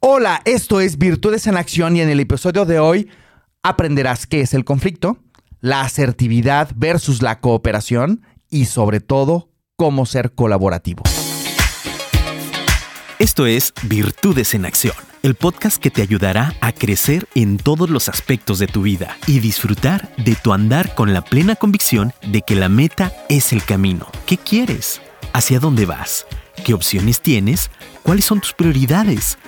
Hola, esto es Virtudes en Acción y en el episodio de hoy aprenderás qué es el conflicto, la asertividad versus la cooperación y sobre todo cómo ser colaborativo. Esto es Virtudes en Acción, el podcast que te ayudará a crecer en todos los aspectos de tu vida y disfrutar de tu andar con la plena convicción de que la meta es el camino. ¿Qué quieres? ¿Hacia dónde vas? ¿Qué opciones tienes? ¿Cuáles son tus prioridades?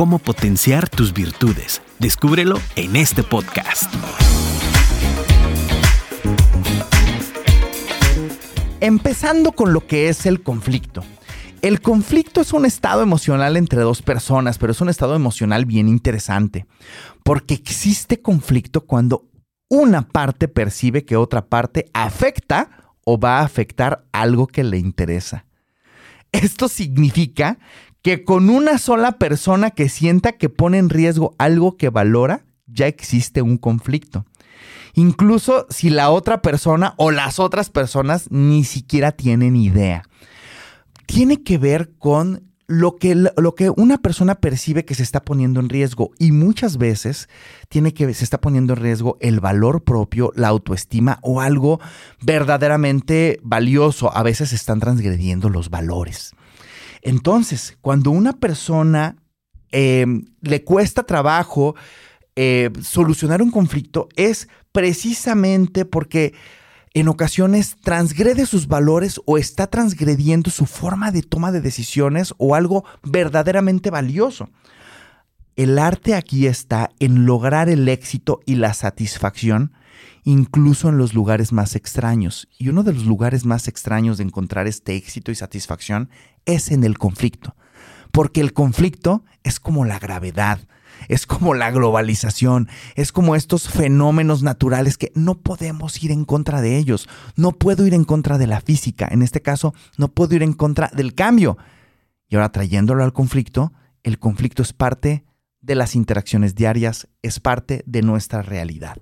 ¿Cómo potenciar tus virtudes? Descúbrelo en este podcast. Empezando con lo que es el conflicto. El conflicto es un estado emocional entre dos personas, pero es un estado emocional bien interesante, porque existe conflicto cuando una parte percibe que otra parte afecta o va a afectar algo que le interesa. Esto significa que con una sola persona que sienta que pone en riesgo algo que valora, ya existe un conflicto. Incluso si la otra persona o las otras personas ni siquiera tienen idea tiene que ver con lo que, lo que una persona percibe que se está poniendo en riesgo y muchas veces tiene que se está poniendo en riesgo el valor propio, la autoestima o algo verdaderamente valioso. A veces están transgrediendo los valores. Entonces, cuando una persona eh, le cuesta trabajo eh, solucionar un conflicto es precisamente porque en ocasiones transgrede sus valores o está transgrediendo su forma de toma de decisiones o algo verdaderamente valioso. El arte aquí está en lograr el éxito y la satisfacción incluso en los lugares más extraños. Y uno de los lugares más extraños de encontrar este éxito y satisfacción es en el conflicto. Porque el conflicto es como la gravedad, es como la globalización, es como estos fenómenos naturales que no podemos ir en contra de ellos. No puedo ir en contra de la física, en este caso no puedo ir en contra del cambio. Y ahora trayéndolo al conflicto, el conflicto es parte de las interacciones diarias, es parte de nuestra realidad.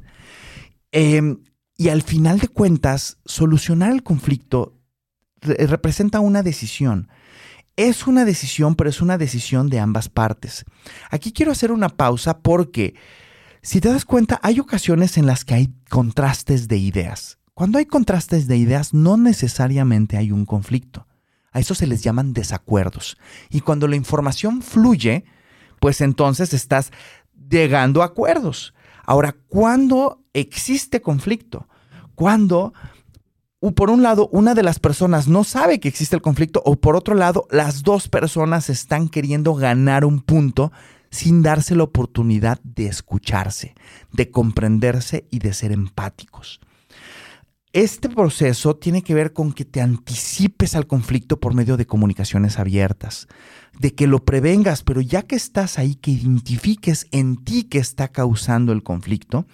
Em, y al final de cuentas, solucionar el conflicto representa una decisión. Es una decisión, pero es una decisión de ambas partes. Aquí quiero hacer una pausa porque, si te das cuenta, hay ocasiones en las que hay contrastes de ideas. Cuando hay contrastes de ideas, no necesariamente hay un conflicto. A eso se les llaman desacuerdos. Y cuando la información fluye, pues entonces estás llegando a acuerdos. Ahora, ¿cuándo existe conflicto? Cuando por un lado, una de las personas no sabe que existe el conflicto o por otro lado, las dos personas están queriendo ganar un punto sin darse la oportunidad de escucharse, de comprenderse y de ser empáticos. Este proceso tiene que ver con que te anticipes al conflicto por medio de comunicaciones abiertas, de que lo prevengas, pero ya que estás ahí, que identifiques en ti que está causando el conflicto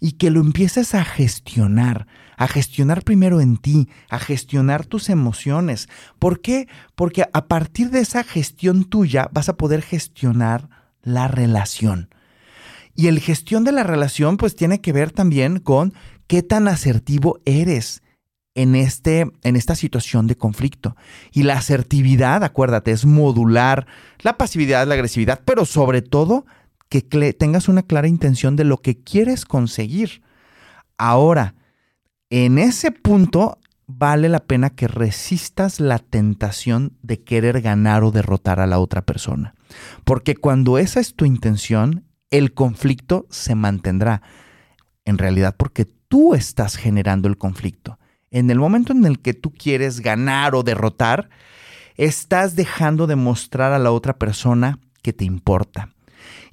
y que lo empieces a gestionar, a gestionar primero en ti, a gestionar tus emociones. ¿Por qué? Porque a partir de esa gestión tuya vas a poder gestionar la relación. Y el gestión de la relación pues tiene que ver también con qué tan asertivo eres en, este, en esta situación de conflicto. Y la asertividad, acuérdate, es modular la pasividad, la agresividad, pero sobre todo que tengas una clara intención de lo que quieres conseguir. Ahora, en ese punto vale la pena que resistas la tentación de querer ganar o derrotar a la otra persona. Porque cuando esa es tu intención, el conflicto se mantendrá. En realidad porque tú estás generando el conflicto. En el momento en el que tú quieres ganar o derrotar, estás dejando de mostrar a la otra persona que te importa,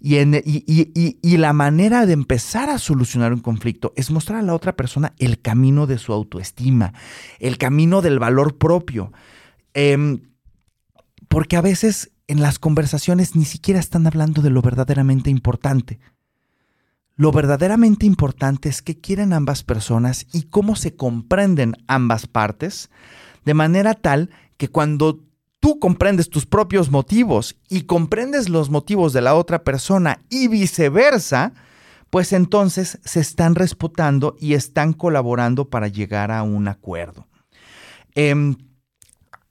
y, la manera de empezar a solucionar un conflicto es mostrar a la otra persona el camino de su autoestima, el camino del valor propio. Em, porque a veces en las conversaciones ni siquiera están hablando de lo verdaderamente importante. Lo verdaderamente importante es qué quieren ambas personas y cómo se comprenden ambas partes, de manera tal que cuando tú comprendes tus propios motivos y comprendes los motivos de la otra persona y viceversa, pues entonces se están respetando y están colaborando para llegar a un acuerdo. Em,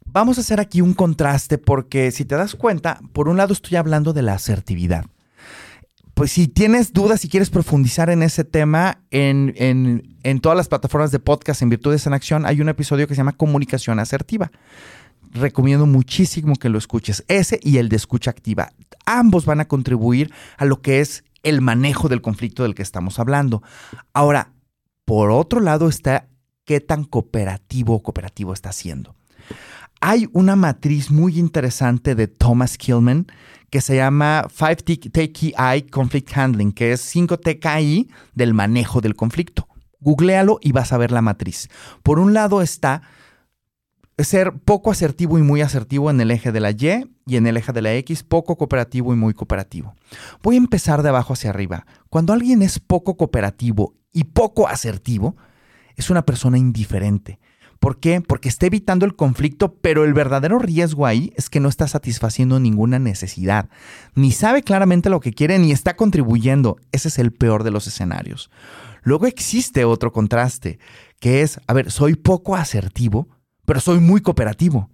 vamos a hacer aquí un contraste porque si te das cuenta, por un lado estoy hablando de la asertividad. Pues si tienes dudas, si quieres profundizar en ese tema, en, en todas las plataformas de podcast en Virtudes en Acción hay un episodio que se llama Comunicación Asertiva recomiendo muchísimo que lo escuches. Ese y el de escucha activa. Ambos van a contribuir a lo que es el manejo del conflicto del que estamos hablando. Ahora, por otro lado está qué tan cooperativo o cooperativo está siendo. Hay una matriz muy interesante de Thomas Killman que se llama 5TKI Conflict Handling, que es 5 TKI del manejo del conflicto. Googlealo y vas a ver la matriz. Por un lado está ser poco asertivo y muy asertivo en el eje de la Y y en el eje de la X, poco cooperativo y muy cooperativo. Voy a empezar de abajo hacia arriba. Cuando alguien es poco cooperativo y poco asertivo, es una persona indiferente. ¿Por qué? Porque está evitando el conflicto, pero el verdadero riesgo ahí es que no está satisfaciendo ninguna necesidad. Ni sabe claramente lo que quiere, ni está contribuyendo. Ese es el peor de los escenarios. Luego existe otro contraste, que es, a ver, soy poco asertivo, pero soy muy cooperativo.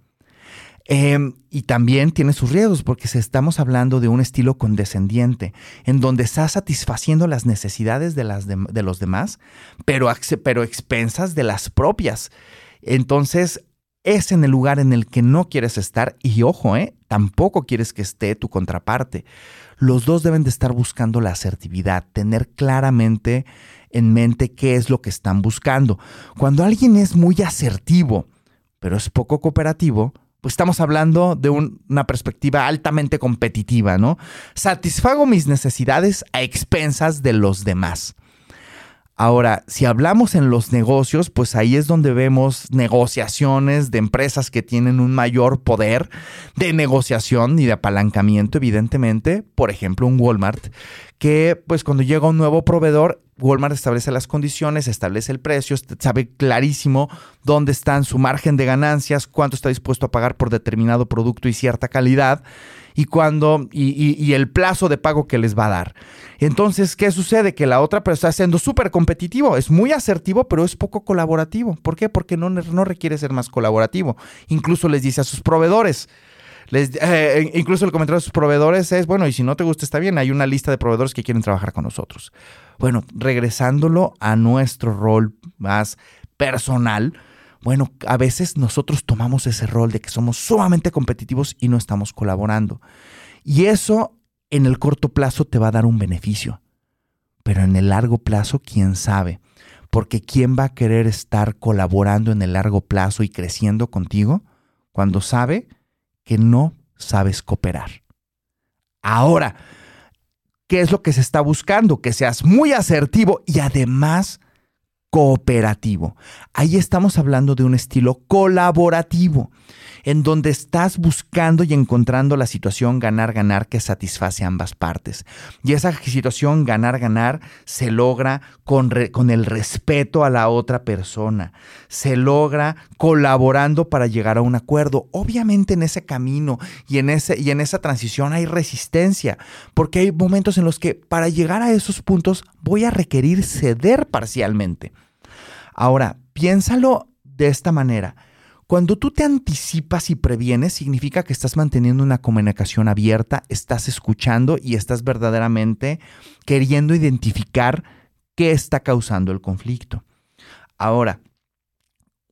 Em, y también tiene sus riesgos porque estamos hablando de un estilo condescendiente, en donde está satisfaciendo las necesidades de, las de, los demás, pero, pero expensas de las propias. Entonces, es en el lugar en el que no quieres estar y ojo, ¿eh? tampoco quieres que esté tu contraparte. Los dos deben de estar buscando la asertividad, tener claramente en mente qué es lo que están buscando. Cuando alguien es muy asertivo, pero es poco cooperativo, pues estamos hablando de una perspectiva altamente competitiva, ¿no? Satisfago mis necesidades a expensas de los demás. Ahora, si hablamos en los negocios, pues ahí es donde vemos negociaciones de empresas que tienen un mayor poder de negociación y de apalancamiento, evidentemente. Por ejemplo, un Walmart, que pues cuando llega un nuevo proveedor, Walmart establece las condiciones, establece el precio, sabe clarísimo dónde está su margen de ganancias, cuánto está dispuesto a pagar por determinado producto y cierta calidad y cuándo y, el plazo de pago que les va a dar. Entonces, ¿qué sucede? Que la otra persona está siendo súper competitivo, es muy asertivo, pero es poco colaborativo. ¿Por qué? Porque no, no requiere ser más colaborativo. Incluso les dice a sus proveedores, eh, incluso el comentario de sus proveedores es, bueno, y si no te gusta está bien, hay una lista de proveedores que quieren trabajar con nosotros. Bueno, regresándolo a nuestro rol más personal, bueno, a veces nosotros tomamos ese rol de que somos sumamente competitivos y no estamos colaborando. Y eso en el corto plazo te va a dar un beneficio, pero en el largo plazo, quién sabe. Porque ¿quién va a querer estar colaborando en el largo plazo y creciendo contigo cuando sabe que no sabes cooperar. Ahora, ¿qué es lo que se está buscando? Que seas muy asertivo y además cooperativo. Ahí estamos hablando de un estilo colaborativo en donde estás buscando y encontrando la situación ganar-ganar que satisface a ambas partes. Y esa situación ganar-ganar se logra con, con el respeto a la otra persona, se logra colaborando para llegar a un acuerdo. Obviamente en ese camino y en, ese, y en esa transición hay resistencia, porque hay momentos en los que para llegar a esos puntos voy a requerir ceder parcialmente. Ahora, piénsalo de esta manera. Cuando tú te anticipas y previenes, significa que estás manteniendo una comunicación abierta, estás escuchando y estás verdaderamente queriendo identificar qué está causando el conflicto. Ahora,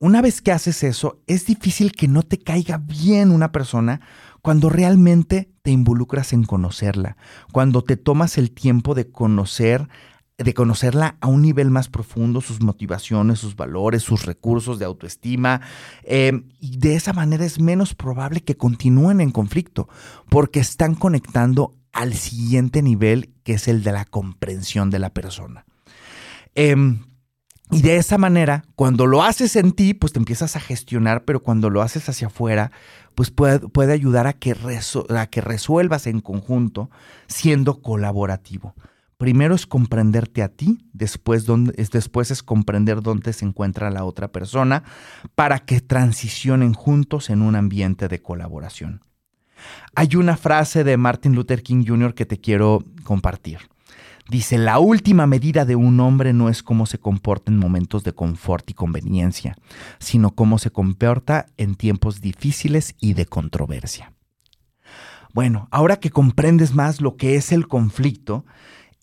una vez que haces eso, es difícil que no te caiga bien una persona cuando realmente te involucras en conocerla, cuando te tomas el tiempo de conocer de conocerla a un nivel más profundo, sus motivaciones, sus valores, sus recursos de autoestima. Em, y de esa manera es menos probable que continúen en conflicto, porque están conectando al siguiente nivel, que es el de la comprensión de la persona. Em, y de esa manera, cuando lo haces en ti, pues te empiezas a gestionar, pero cuando lo haces hacia afuera, pues puede, puede ayudar a que, a que resuelvas en conjunto siendo colaborativo. Primero es comprenderte a ti, después, después es comprender dónde se encuentra la otra persona para que transicionen juntos en un ambiente de colaboración. Hay una frase de Martin Luther King Jr. que te quiero compartir. Dice, la última medida de un hombre no es cómo se comporta en momentos de confort y conveniencia, sino cómo se comporta en tiempos difíciles y de controversia. Bueno, ahora que comprendes más lo que es el conflicto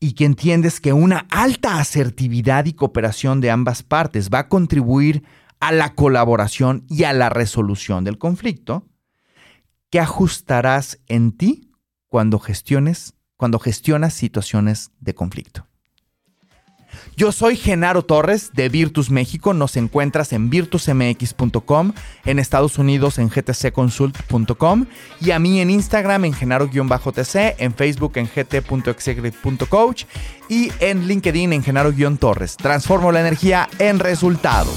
y que entiendes que una alta asertividad y cooperación de ambas partes va a contribuir a la colaboración y a la resolución del conflicto, ¿qué ajustarás en ti cuando gestiones cuando gestionas situaciones de conflicto. Yo soy Genaro Torres de Virtus México. Nos encuentras en virtusmx.com, en Estados Unidos en gtcconsult.com y a mí en Instagram en genaro-tc, en Facebook en gt.executive.coach y en LinkedIn en genaro-torres. Transformo la energía en resultados.